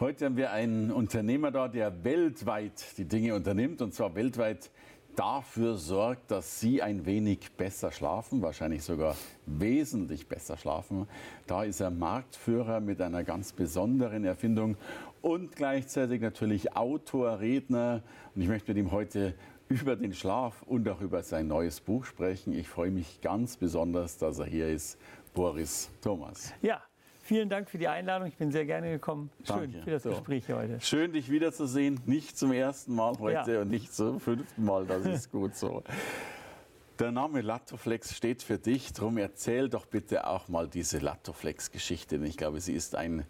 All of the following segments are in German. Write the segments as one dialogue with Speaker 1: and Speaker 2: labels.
Speaker 1: Heute haben wir einen Unternehmer da, der weltweit die Dinge unternimmt und zwar weltweit dafür sorgt, dass Sie ein wenig besser schlafen, wahrscheinlich sogar wesentlich besser schlafen. Da ist er Marktführer mit einer ganz besonderen Erfindung und gleichzeitig natürlich Autor, Redner. Und ich möchte mit ihm heute über den Schlaf und auch über sein neues Buch sprechen. Ich freue mich ganz besonders, dass er hier ist, Boris Thomas.
Speaker 2: Ja, Vielen Dank für die Einladung. Ich bin sehr gerne gekommen. Schön Danke. für das so. Gespräch heute.
Speaker 1: Schön, dich wiederzusehen. Nicht zum ersten Mal heute ja. und nicht zum fünften Mal. Das ist gut so. Der Name Latoflex steht für dich. Darum erzähl doch bitte auch mal diese Latoflex-Geschichte. Ich glaube, sie ist ein,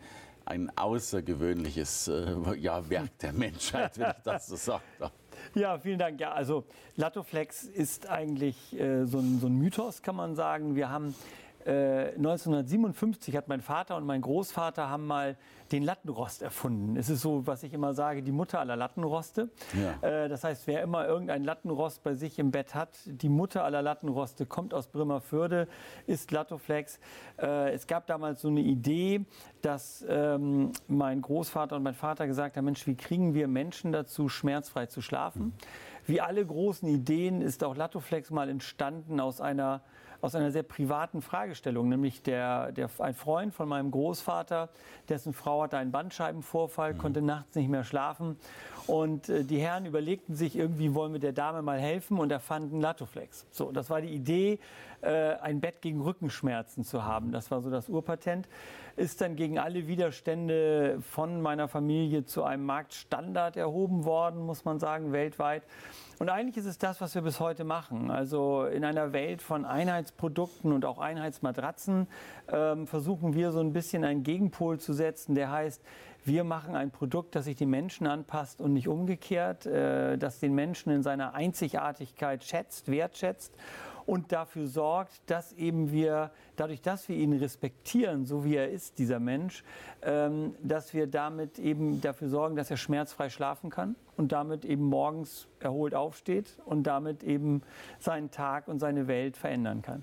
Speaker 1: ein außergewöhnliches äh, ja, Werk der Menschheit, wenn ich das so darf.
Speaker 2: Ja, vielen Dank. Ja, also Latoflex ist eigentlich äh, so, ein, so ein Mythos, kann man sagen. Wir haben 1957 äh, hat mein Vater und mein Großvater haben mal den Lattenrost erfunden. Es ist so, was ich immer sage, die Mutter aller Lattenroste. Ja. Äh, das heißt, wer immer irgendein Lattenrost bei sich im Bett hat, die Mutter aller Lattenroste kommt aus Bremerförde, ist Latoflex. Äh, es gab damals so eine Idee, dass ähm, mein Großvater und mein Vater gesagt haben, Mensch, wie kriegen wir Menschen dazu, schmerzfrei zu schlafen? Mhm. Wie alle großen Ideen ist auch Latoflex mal entstanden aus einer aus einer sehr privaten Fragestellung, nämlich der, der, ein Freund von meinem Großvater, dessen Frau hatte einen Bandscheibenvorfall, mhm. konnte nachts nicht mehr schlafen und äh, die Herren überlegten sich, irgendwie wollen wir der Dame mal helfen und erfanden Latoflex. So, das war die Idee, äh, ein Bett gegen Rückenschmerzen zu haben. Das war so das Urpatent. Ist dann gegen alle Widerstände von meiner Familie zu einem Marktstandard erhoben worden, muss man sagen, weltweit. Und eigentlich ist es das, was wir bis heute machen. Also in einer Welt von Einheitsprodukten und auch Einheitsmatratzen ähm, versuchen wir so ein bisschen einen Gegenpol zu setzen, der heißt, wir machen ein Produkt, das sich den Menschen anpasst und nicht umgekehrt, äh, das den Menschen in seiner Einzigartigkeit schätzt, wertschätzt und dafür sorgt, dass eben wir, dadurch, dass wir ihn respektieren, so wie er ist, dieser Mensch, ähm, dass wir damit eben dafür sorgen, dass er schmerzfrei schlafen kann und damit eben morgens erholt aufsteht und damit eben seinen Tag und seine Welt verändern kann.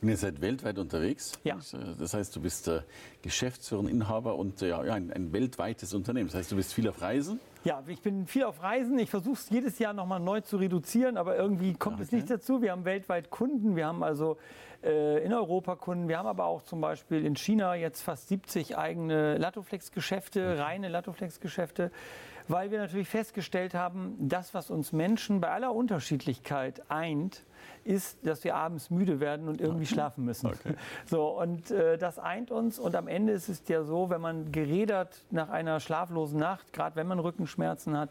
Speaker 1: Und ihr seid weltweit unterwegs.
Speaker 2: Ja.
Speaker 1: Äh, das heißt, du bist äh, Geschäftsführer Inhaber und äh, ja, ein, ein, weltweites Unternehmen. Das heißt, du bist viel auf Reisen.
Speaker 2: Ja, ich bin viel auf Reisen. Ich versuche es jedes Jahr nochmal neu zu reduzieren, aber irgendwie kommt okay. es nicht dazu. Wir haben weltweit Kunden. Wir haben also äh, in Europa Kunden. Wir haben aber auch zum Beispiel in China jetzt fast 70 eigene Latoflex-Geschäfte, mhm. reine Latoflex-Geschäfte weil wir natürlich festgestellt haben, das, was uns Menschen bei aller Unterschiedlichkeit eint, ist, dass wir abends müde werden und irgendwie schlafen müssen. Okay. So, und äh, das eint uns. Und am Ende ist es ja so, wenn man gerädert nach einer schlaflosen Nacht, gerade wenn man Rückenschmerzen hat,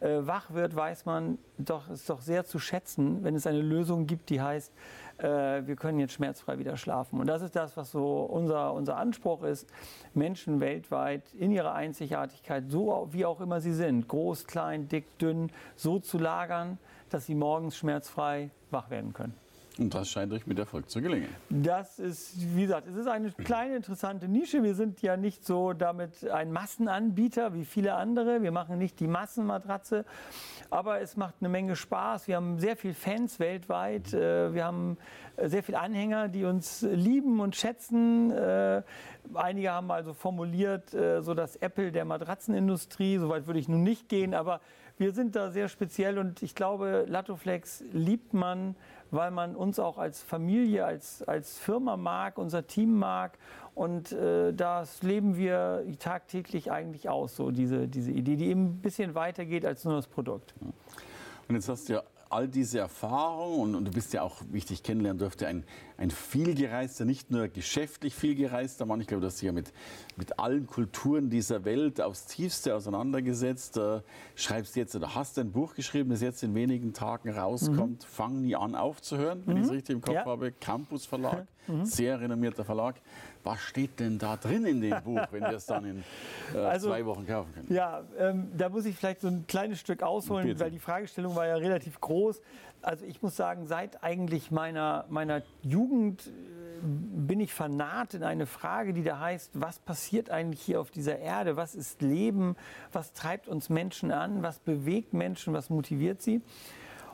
Speaker 2: äh, wach wird, weiß man, doch ist doch sehr zu schätzen, wenn es eine Lösung gibt, die heißt, äh, wir können jetzt schmerzfrei wieder schlafen. Und das ist das, was so unser, unser Anspruch ist, Menschen weltweit in ihrer Einzigartigkeit, so wie auch immer sie sind, groß, klein, dick, dünn, so zu lagern, dass sie morgens schmerzfrei wach werden können.
Speaker 1: Und das scheint euch mit Erfolg zu gelingen.
Speaker 2: Das ist, wie gesagt, es ist eine kleine interessante Nische. Wir sind ja nicht so damit ein Massenanbieter wie viele andere. Wir machen nicht die Massenmatratze, aber es macht eine Menge Spaß. Wir haben sehr viele Fans weltweit. Äh, wir haben sehr viele Anhänger, die uns lieben und schätzen. Äh, einige haben also formuliert, äh, so das Apple der Matratzenindustrie. Soweit würde ich nun nicht gehen, aber wir sind da sehr speziell und ich glaube, Latoflex liebt man weil man uns auch als Familie, als, als Firma mag, unser Team mag. Und äh, das leben wir tagtäglich eigentlich aus, so diese, diese Idee, die eben ein bisschen weiter geht als nur das Produkt.
Speaker 1: Und jetzt hast du ja all diese Erfahrungen und, und, du bist ja auch, wie ich dich kennenlernen durfte, ein, ein vielgereister, nicht nur geschäftlich vielgereister Mann. Ich glaube, dass Sie ja mit, mit allen Kulturen dieser Welt aufs Tiefste auseinandergesetzt. Äh, schreibst jetzt oder hast ein Buch geschrieben, das jetzt in wenigen Tagen rauskommt. Mhm. Fang nie an aufzuhören, wenn mhm. ich es richtig im Kopf ja. habe. Campus Verlag, mhm. sehr renommierter Verlag. Was steht denn da drin in dem Buch, wenn wir es dann in äh, also, zwei Wochen kaufen können?
Speaker 2: Ja, ähm, da muss ich vielleicht so ein kleines Stück ausholen, Bitte. weil die Fragestellung war ja relativ groß. Also ich muss sagen, seit eigentlich meiner, meiner Jugend äh, bin ich fanat in eine Frage, die da heißt, was passiert eigentlich hier auf dieser Erde? Was ist Leben? Was treibt uns Menschen an? Was bewegt Menschen? Was motiviert sie?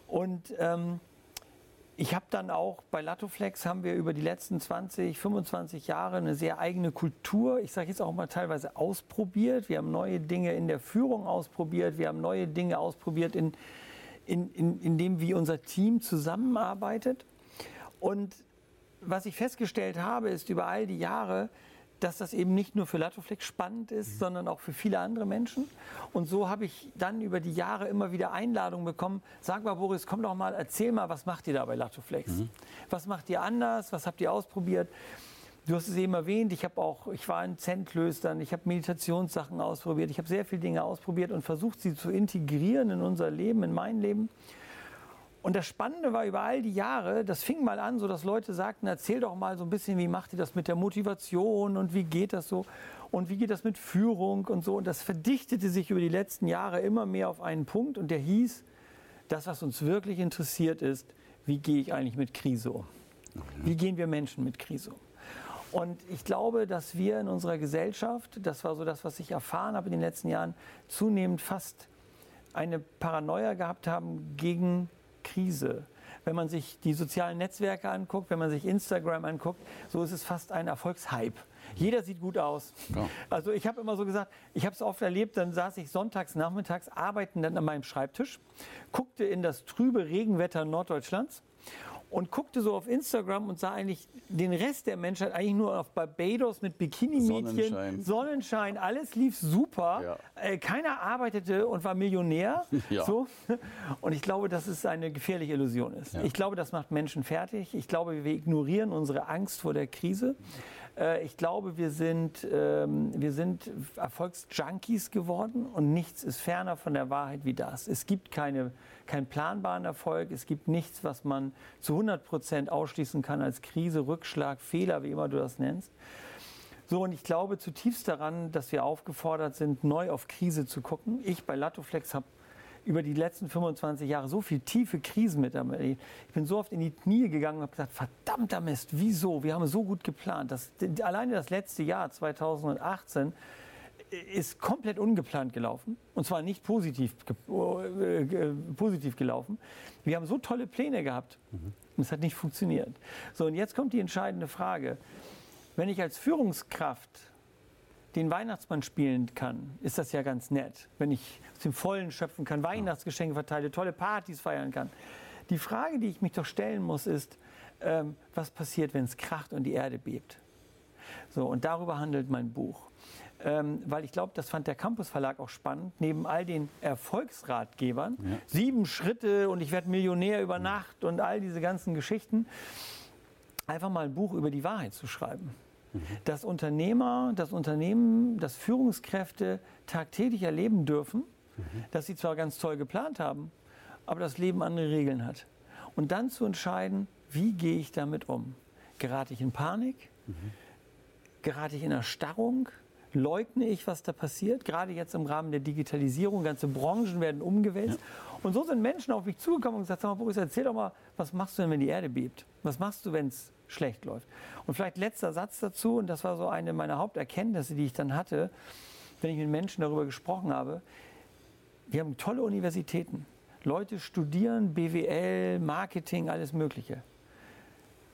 Speaker 2: Und ähm, ich habe dann auch bei Latoflex haben wir über die letzten 20, 25 Jahre eine sehr eigene Kultur, ich sage jetzt auch mal teilweise ausprobiert. Wir haben neue Dinge in der Führung ausprobiert, wir haben neue Dinge ausprobiert in, in, in, in dem, wie unser Team zusammenarbeitet. Und was ich festgestellt habe, ist über all die Jahre, dass das eben nicht nur für Latoflex spannend ist, mhm. sondern auch für viele andere Menschen. Und so habe ich dann über die Jahre immer wieder Einladungen bekommen. Sag mal, Boris, komm doch mal, erzähl mal, was macht ihr da bei Latoflex? Mhm. Was macht ihr anders? Was habt ihr ausprobiert? Du hast es eben erwähnt, ich habe auch, ich war in Zen-Klöstern, ich habe Meditationssachen ausprobiert, ich habe sehr viele Dinge ausprobiert und versucht, sie zu integrieren in unser Leben, in mein Leben. Und das Spannende war über all die Jahre, das fing mal an, so dass Leute sagten, erzähl doch mal so ein bisschen, wie macht ihr das mit der Motivation und wie geht das so und wie geht das mit Führung und so. Und das verdichtete sich über die letzten Jahre immer mehr auf einen Punkt und der hieß, das, was uns wirklich interessiert ist, wie gehe ich eigentlich mit Krise um? Wie gehen wir Menschen mit Krise um? Und ich glaube, dass wir in unserer Gesellschaft, das war so das, was ich erfahren habe in den letzten Jahren, zunehmend fast eine Paranoia gehabt haben gegen Krise. Wenn man sich die sozialen Netzwerke anguckt, wenn man sich Instagram anguckt, so ist es fast ein Erfolgshype. Jeder sieht gut aus. Ja. Also ich habe immer so gesagt, ich habe es oft erlebt, dann saß ich sonntags nachmittags arbeiten dann an meinem Schreibtisch, guckte in das trübe Regenwetter Norddeutschlands und guckte so auf Instagram und sah eigentlich den Rest der Menschheit eigentlich nur auf Barbados mit Bikini-Mädchen, Sonnenschein. Sonnenschein. alles lief super. Ja. Äh, keiner arbeitete und war Millionär. Ja. So. Und ich glaube, dass es eine gefährliche Illusion ist. Ja. Ich glaube, das macht Menschen fertig. Ich glaube, wir ignorieren unsere Angst vor der Krise. Äh, ich glaube, wir sind, ähm, wir sind Erfolgsjunkies geworden und nichts ist ferner von der Wahrheit wie das. Es gibt keine, keinen planbaren Erfolg, es gibt nichts, was man zu 100 Prozent ausschließen kann als Krise, Rückschlag, Fehler, wie immer du das nennst. So, und ich glaube zutiefst daran, dass wir aufgefordert sind, neu auf Krise zu gucken. Ich bei Latoflex habe über die letzten 25 Jahre so viel tiefe Krisen mit Ich bin so oft in die Knie gegangen und habe gesagt, verdammter Mist, wieso? Wir haben so gut geplant. Das, alleine das letzte Jahr, 2018, ist komplett ungeplant gelaufen. Und zwar nicht positiv, äh, positiv gelaufen. Wir haben so tolle Pläne gehabt. Mhm. Und es hat nicht funktioniert. So, und jetzt kommt die entscheidende Frage. Wenn ich als Führungskraft den Weihnachtsmann spielen kann, ist das ja ganz nett. Wenn ich aus dem Vollen schöpfen kann, Weihnachtsgeschenke verteile, tolle Partys feiern kann. Die Frage, die ich mich doch stellen muss, ist, ähm, was passiert, wenn es kracht und die Erde bebt? So, und darüber handelt mein Buch. Ähm, weil ich glaube, das fand der Campus Verlag auch spannend, neben all den Erfolgsratgebern, ja. sieben Schritte und ich werde Millionär über Nacht und all diese ganzen Geschichten, einfach mal ein Buch über die Wahrheit zu schreiben. Dass Unternehmer, das Unternehmen, dass Führungskräfte tagtäglich erleben dürfen, mhm. dass sie zwar ganz toll geplant haben, aber das Leben andere Regeln hat. Und dann zu entscheiden, wie gehe ich damit um? Gerate ich in Panik? Mhm. Gerate ich in Erstarrung? Leugne ich, was da passiert? Gerade jetzt im Rahmen der Digitalisierung, ganze Branchen werden umgewälzt. Ja. Und so sind Menschen auf mich zugekommen und gesagt, sag mal, Boris, erzähl doch mal, was machst du denn, wenn die Erde bebt? Was machst du, wenn es schlecht läuft. Und vielleicht letzter Satz dazu, und das war so eine meiner Haupterkenntnisse, die ich dann hatte, wenn ich mit Menschen darüber gesprochen habe. Wir haben tolle Universitäten. Leute studieren BWL, Marketing, alles Mögliche.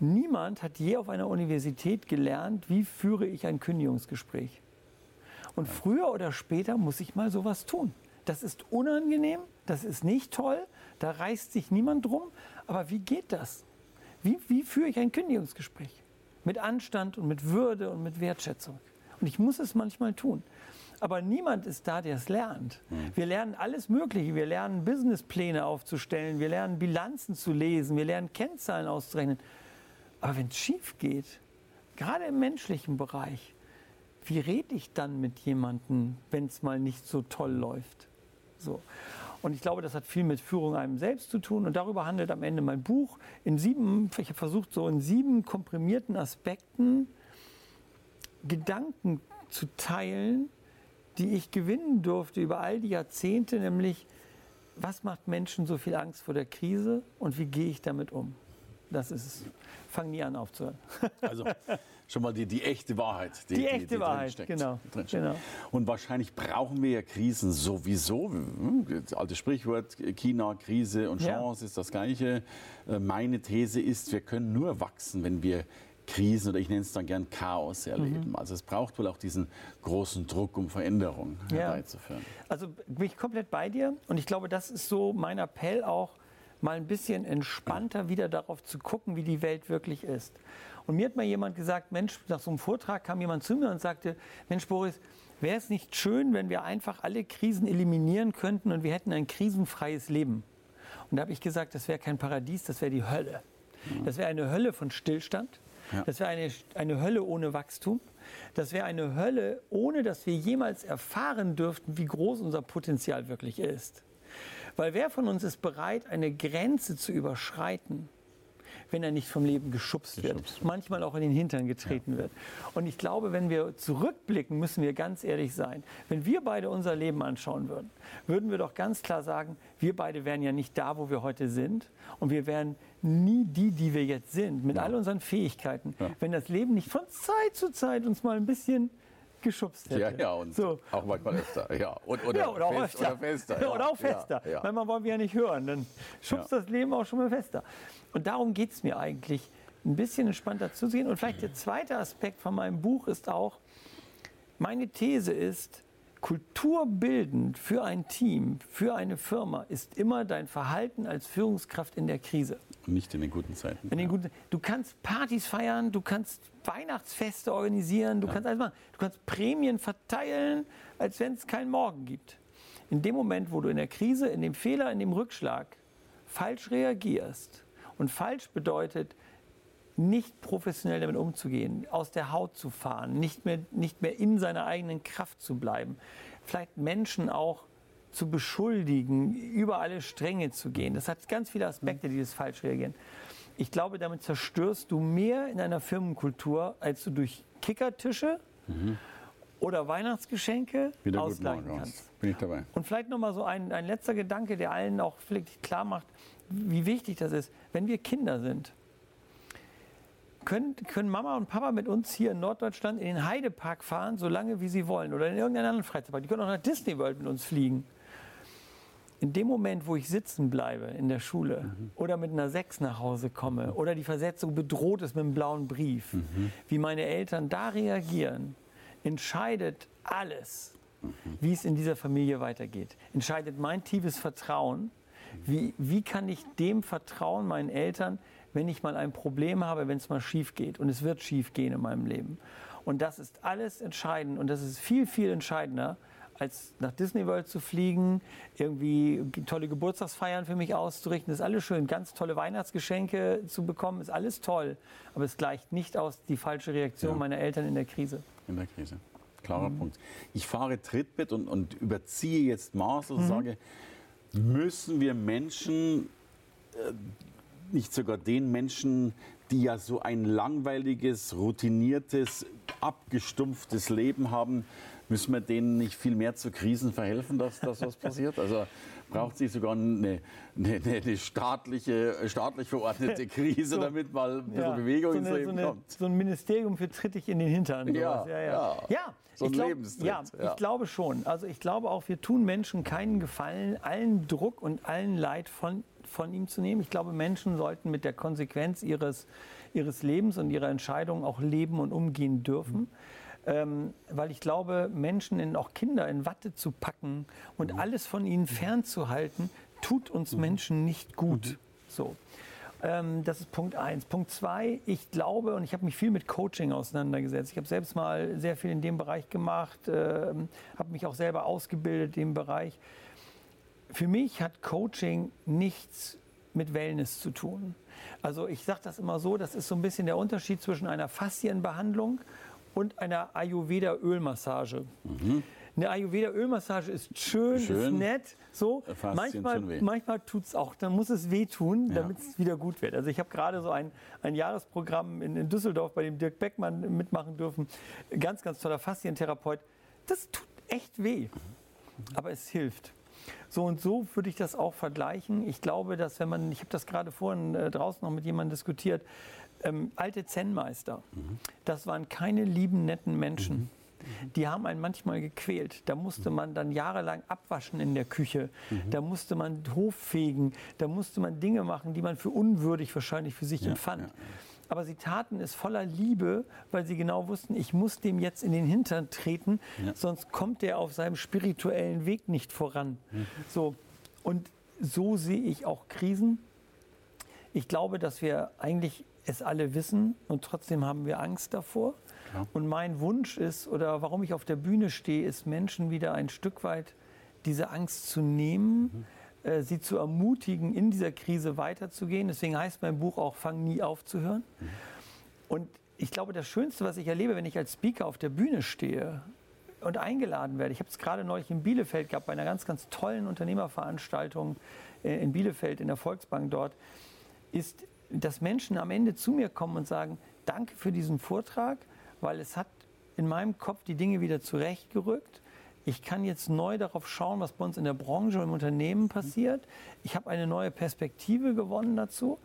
Speaker 2: Niemand hat je auf einer Universität gelernt, wie führe ich ein Kündigungsgespräch. Und früher oder später muss ich mal sowas tun. Das ist unangenehm, das ist nicht toll, da reißt sich niemand drum. Aber wie geht das? Wie, wie führe ich ein Kündigungsgespräch? Mit Anstand und mit Würde und mit Wertschätzung. Und ich muss es manchmal tun. Aber niemand ist da, der es lernt. Hm. Wir lernen alles Mögliche. Wir lernen Businesspläne aufzustellen. Wir lernen Bilanzen zu lesen. Wir lernen Kennzahlen auszurechnen. Aber wenn es schief geht, gerade im menschlichen Bereich, wie rede ich dann mit jemandem, wenn es mal nicht so toll läuft? So. Und ich glaube, das hat viel mit Führung einem selbst zu tun. Und darüber handelt am Ende mein Buch. In sieben, ich habe versucht, so in sieben komprimierten Aspekten Gedanken zu teilen, die ich gewinnen durfte über all die Jahrzehnte, nämlich was macht Menschen so viel Angst vor der Krise und wie gehe ich damit um? Das ist es. Fang nie an aufzuhören.
Speaker 1: Also schon mal die, die echte Wahrheit.
Speaker 2: Die, die echte die, Wahrheit, genau, genau.
Speaker 1: Und wahrscheinlich brauchen wir ja Krisen sowieso. Das alte Sprichwort, China, Krise und Chance ja. ist das Gleiche. Äh, meine These ist, wir können nur wachsen, wenn wir Krisen oder ich nenne es dann gern Chaos erleben. Mhm. Also es braucht wohl auch diesen großen Druck, um Veränderung ja. herbeizuführen.
Speaker 2: Also bin ich komplett bei dir und ich glaube, das ist so mein Appell auch, mal ein bisschen entspannter wieder darauf zu gucken, wie die Welt wirklich ist. Und mir hat mal jemand gesagt, Mensch, nach so einem Vortrag kam jemand zu mir und sagte, Mensch Boris, wäre es nicht schön, wenn wir einfach alle Krisen eliminieren könnten und wir hätten ein krisenfreies Leben? Und da habe ich gesagt, das wäre kein Paradies, das wäre die Hölle. Das wäre eine Hölle von Stillstand, ja. Das wäre eine, eine Hölle ohne Wachstum. Das wäre eine Hölle, ohne dass wir jemals erfahren dürften, wie groß unser Potenzial wirklich ist. Weil wer von uns ist bereit, eine Grenze zu überschreiten, wenn er nicht vom Leben geschubst, geschubst. wird, manchmal auch in den Hintern getreten ja. wird. Und ich glaube, wenn wir zurückblicken, müssen wir ganz ehrlich sein. Wenn wir beide unser Leben anschauen würden, würden wir doch ganz klar sagen, wir beide wären ja nicht da, wo wir heute sind und wir wären nie die, die wir jetzt sind, mit ja. all unseren Fähigkeiten, ja. wenn das Leben nicht von Zeit zu Zeit uns mal ein bisschen geschubst hätte.
Speaker 1: Ja, ja, und so. auch manchmal öfter. Ja, und, oder, ja, oder, fest,
Speaker 2: oder fester. Ja, oder auch fester. Ja, ja. Manchmal wollen wir ja nicht hören, dann schubst das Leben auch schon mal fester. Und darum geht es mir eigentlich, ein bisschen entspannter zu sehen. Und vielleicht der zweite Aspekt von meinem Buch ist auch, meine These ist, kulturbildend für ein Team, für eine Firma ist immer dein Verhalten als Führungskraft in der Krise.
Speaker 1: Nicht in den guten Zeiten.
Speaker 2: In den guten, du kannst Partys feiern, du kannst Weihnachtsfeste organisieren, du ja. kannst alles machen. Du kannst Prämien verteilen, als wenn es keinen Morgen gibt. In dem Moment, wo du in der Krise, in dem Fehler, in dem Rückschlag falsch reagierst, und falsch bedeutet, nicht professionell damit umzugehen, aus der Haut zu fahren, nicht mehr, nicht mehr in seiner eigenen Kraft zu bleiben, vielleicht Menschen auch zu beschuldigen, über alle Stränge zu gehen. Das hat ganz viele Aspekte, die das falsch reagieren. Ich glaube, damit zerstörst du mehr in einer Firmenkultur, als du durch Kickertische mhm. oder Weihnachtsgeschenke Wieder ausgleichen kannst.
Speaker 1: Bin ich dabei.
Speaker 2: Und vielleicht noch mal so ein, ein letzter Gedanke, der allen auch vielleicht klar macht, wie wichtig das ist. Wenn wir Kinder sind, können, können Mama und Papa mit uns hier in Norddeutschland in den Heidepark fahren, solange wie sie wollen, oder in irgendeinen anderen Freizeitpark. Die können auch nach Disney World mit uns fliegen. In dem Moment, wo ich sitzen bleibe in der Schule mhm. oder mit einer Sechs nach Hause komme oder die Versetzung bedroht ist mit einem blauen Brief, mhm. wie meine Eltern da reagieren, entscheidet alles, mhm. wie es in dieser Familie weitergeht. Entscheidet mein tiefes Vertrauen wie, wie kann ich dem vertrauen, meinen Eltern, wenn ich mal ein Problem habe, wenn es mal schief geht? Und es wird schief gehen in meinem Leben. Und das ist alles entscheidend und das ist viel, viel entscheidender, als nach Disney World zu fliegen, irgendwie tolle Geburtstagsfeiern für mich auszurichten. Das ist alles schön, ganz tolle Weihnachtsgeschenke zu bekommen, ist alles toll. Aber es gleicht nicht aus die falsche Reaktion ja. meiner Eltern in der Krise.
Speaker 1: In der Krise. Klarer mhm. Punkt. Ich fahre Trittbett und, und überziehe jetzt Maß und mhm. sage, müssen wir Menschen, äh, nicht sogar den Menschen, die ja so ein langweiliges, routiniertes, abgestumpftes Leben haben, müssen wir denen nicht viel mehr zu Krisen verhelfen, dass das was passiert? Also braucht sich sogar eine, eine, eine, staatliche, staatlich verordnete Krise, so, damit mal ein bisschen ja, Bewegung so ins Leben
Speaker 2: so
Speaker 1: kommt.
Speaker 2: So ein Ministerium für Trittig in den Hintern.
Speaker 1: Ja, ja, ja.
Speaker 2: ja.
Speaker 1: So ein glaub,
Speaker 2: ja, ich glaube schon. Also ich glaube auch, wir tun Menschen keinen Gefallen, allen Druck und allen Leid von, von ihm zu nehmen. Ich glaube, Menschen sollten mit der Konsequenz ihres, ihres Lebens und ihrer Entscheidungen auch leben und umgehen dürfen. Mhm. Ähm, weil ich glaube, Menschen, in, auch Kinder in Watte zu packen und mhm. alles von ihnen fernzuhalten, tut uns mhm. Menschen nicht gut. Mhm. So. Ähm, das ist Punkt eins. Punkt zwei, ich glaube, und ich habe mich viel mit Coaching auseinandergesetzt. Ich habe selbst mal sehr viel in dem Bereich gemacht, äh, habe mich auch selber ausgebildet in dem Bereich. Für mich hat Coaching nichts mit Wellness zu tun. Also ich sage das immer so, das ist so ein bisschen der Unterschied zwischen einer Faszienbehandlung und einer Ayurveda-Ölmassage. Mhm. Eine Ayurveda-Ölmassage ist schön, schön, ist nett, so. Manchmal, manchmal tut es auch, dann muss es wehtun, damit es wieder gut wird. Also ich habe gerade so ein, ein Jahresprogramm in, in, Düsseldorf bei dem Dirk Beckmann mitmachen dürfen. Ganz, ganz toller Faszientherapeut. Das tut echt weh, aber es hilft. So und so würde ich das auch vergleichen. Ich glaube, dass wenn man, ich habe das gerade vorhin äh, draußen noch mit jemandem diskutiert, ähm, alte Zen-Meister, mhm. das waren keine lieben, netten Menschen. Mhm die haben einen manchmal gequält. Da musste man dann jahrelang abwaschen in der Küche. Mhm. Da musste man Hof fegen. Da musste man Dinge machen, die man für unwürdig wahrscheinlich für sich ja, empfand. Ja. Aber sie taten es voller Liebe, weil sie genau wussten, ich muss dem jetzt in den Hintern treten, ja. sonst kommt er auf seinem spirituellen Weg nicht voran. Mhm. So. Und so sehe ich auch Krisen. Ich glaube, dass wir eigentlich es alle wissen und trotzdem haben wir Angst davor. Ja. Und mein Wunsch ist, oder warum ich auf der Bühne stehe, ist Menschen wieder ein Stück weit diese Angst zu nehmen, mhm. Äh, sie zu ermutigen, in dieser Krise weiterzugehen. Deswegen heißt mein Buch auch, fang nie auf zu hören. Mhm. Und ich glaube, das Schönste, was ich erlebe, wenn ich als Speaker auf der Bühne stehe und eingeladen werde, ich habe es gerade neulich in Bielefeld gehabt, bei einer ganz, ganz tollen Unternehmerveranstaltung äh, in Bielefeld, in der Volksbank dort, ist, dass Menschen am Ende zu mir kommen und sagen, danke für diesen Vortrag, weil es hat in meinem Kopf die Dinge wieder zurechtgerückt. Ich kann jetzt neu darauf schauen, was bei uns in der Branche und im Unternehmen passiert. Ich habe eine neue Perspektive gewonnen dazu.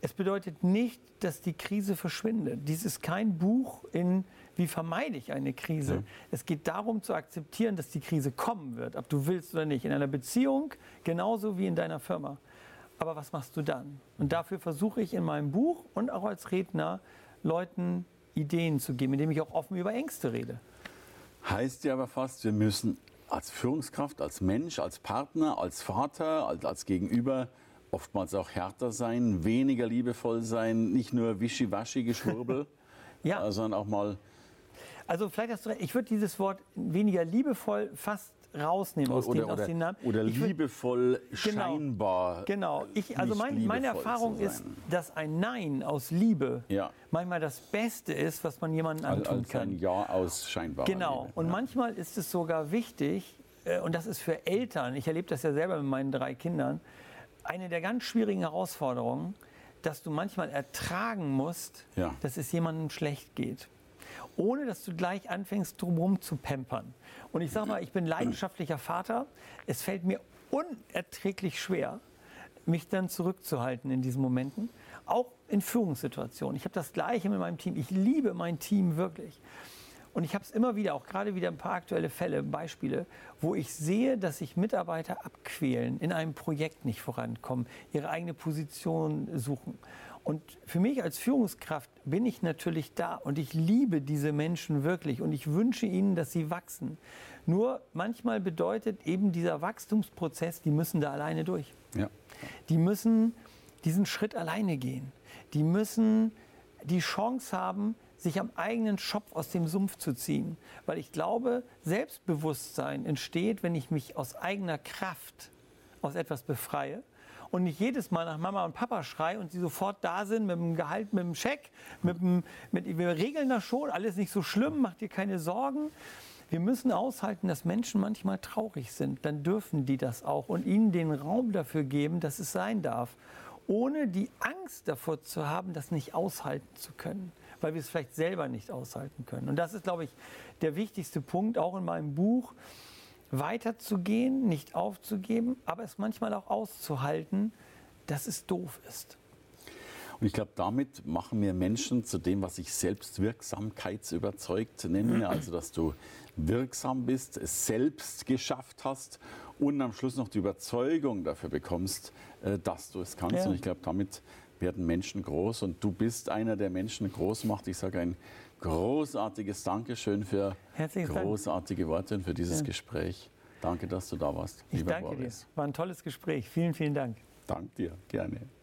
Speaker 2: Es bedeutet nicht, dass die Krise verschwindet. Dies ist kein Buch in, wie vermeide ich eine Krise. Ja. Es geht darum zu akzeptieren, dass die Krise kommen wird, ob du willst oder nicht. In einer Beziehung genauso wie in deiner Firma. Aber was machst du dann? Und dafür versuche ich in meinem Buch und auch als Redner Leuten Ideen zu geben, indem ich auch offen über Ängste rede.
Speaker 1: Heißt ja aber fast, wir müssen als Führungskraft, als Mensch, als Partner, als Vater, als, als Gegenüber oftmals auch härter sein, weniger liebevoll sein, nicht nur wischiwaschi Geschwurbel, ja. sondern auch mal.
Speaker 2: Also vielleicht hast du recht, ich würde dieses Wort weniger liebevoll fast rausnehmen aus,
Speaker 1: oder,
Speaker 2: den,
Speaker 1: aus den Namen. Oder liebevoll
Speaker 2: genau,
Speaker 1: scheinbar.
Speaker 2: Genau. Ich, also mein, meine Erfahrung ist, dass ein Nein aus Liebe ja. manchmal das Beste ist, was man jemandem antun als kann.
Speaker 1: Ein Ja aus scheinbar.
Speaker 2: Genau.
Speaker 1: Liebe.
Speaker 2: Und ja. manchmal ist es sogar wichtig, äh, und das ist für Eltern, ich erlebe das ja selber mit meinen drei Kindern, eine der ganz schwierigen Herausforderungen, dass du manchmal ertragen musst, ja. dass es jemandem schlecht geht ohne dass du gleich anfängst, drumherum zu pampern. Und ich sage mal, ich bin leidenschaftlicher Vater. Es fällt mir unerträglich schwer, mich dann zurückzuhalten in diesen Momenten, auch in Führungssituationen. Ich habe das Gleiche mit meinem Team. Ich liebe mein Team wirklich. Und ich habe es immer wieder, auch gerade wieder ein paar aktuelle Fälle, Beispiele, wo ich sehe, dass sich Mitarbeiter abquälen, in einem Projekt nicht vorankommen, ihre eigene Position suchen. Und für mich als Führungskraft bin ich natürlich da und ich liebe diese Menschen wirklich und ich wünsche ihnen, dass sie wachsen. Nur manchmal bedeutet eben dieser Wachstumsprozess, die müssen da alleine durch. Ja. Die müssen diesen Schritt alleine gehen. Die müssen die Chance haben, sich am eigenen Schopf aus dem Sumpf zu ziehen. Weil ich glaube, Selbstbewusstsein entsteht, wenn ich mich aus eigener Kraft aus etwas befreie und nicht jedes Mal nach Mama und Papa schreie und sie sofort da sind mit dem Gehalt, mit dem Scheck, mit dem, mit, wir regeln das schon, alles nicht so schlimm, macht dir keine Sorgen. Wir müssen aushalten, dass Menschen manchmal traurig sind. Dann dürfen die das auch und ihnen den Raum dafür geben, dass es sein darf, ohne die Angst davor zu haben, das nicht aushalten zu können, weil wir es vielleicht selber nicht aushalten können. Und das ist, glaube ich, der wichtigste Punkt, auch in meinem Buch weiterzugehen, nicht aufzugeben, aber es manchmal auch auszuhalten, dass es doof ist.
Speaker 1: Und ich glaube, damit machen wir Menschen zu dem, was ich selbstwirksamkeitsüberzeugt nenne, also dass du wirksam bist, es selbst geschafft hast und am Schluss noch die Überzeugung dafür bekommst, äh, dass du es kannst. Ja. Und ich glaube, damit werden Menschen groß und du bist einer, der Menschen groß macht. Ich sage ein großartiges Dankeschön für Herzlichen großartige Dank. Worte und für dieses ja. Gespräch. Danke, dass du da warst.
Speaker 2: Ich danke Boris. dir. War ein tolles Gespräch. Vielen, vielen Dank.
Speaker 1: Dank dir. Gerne.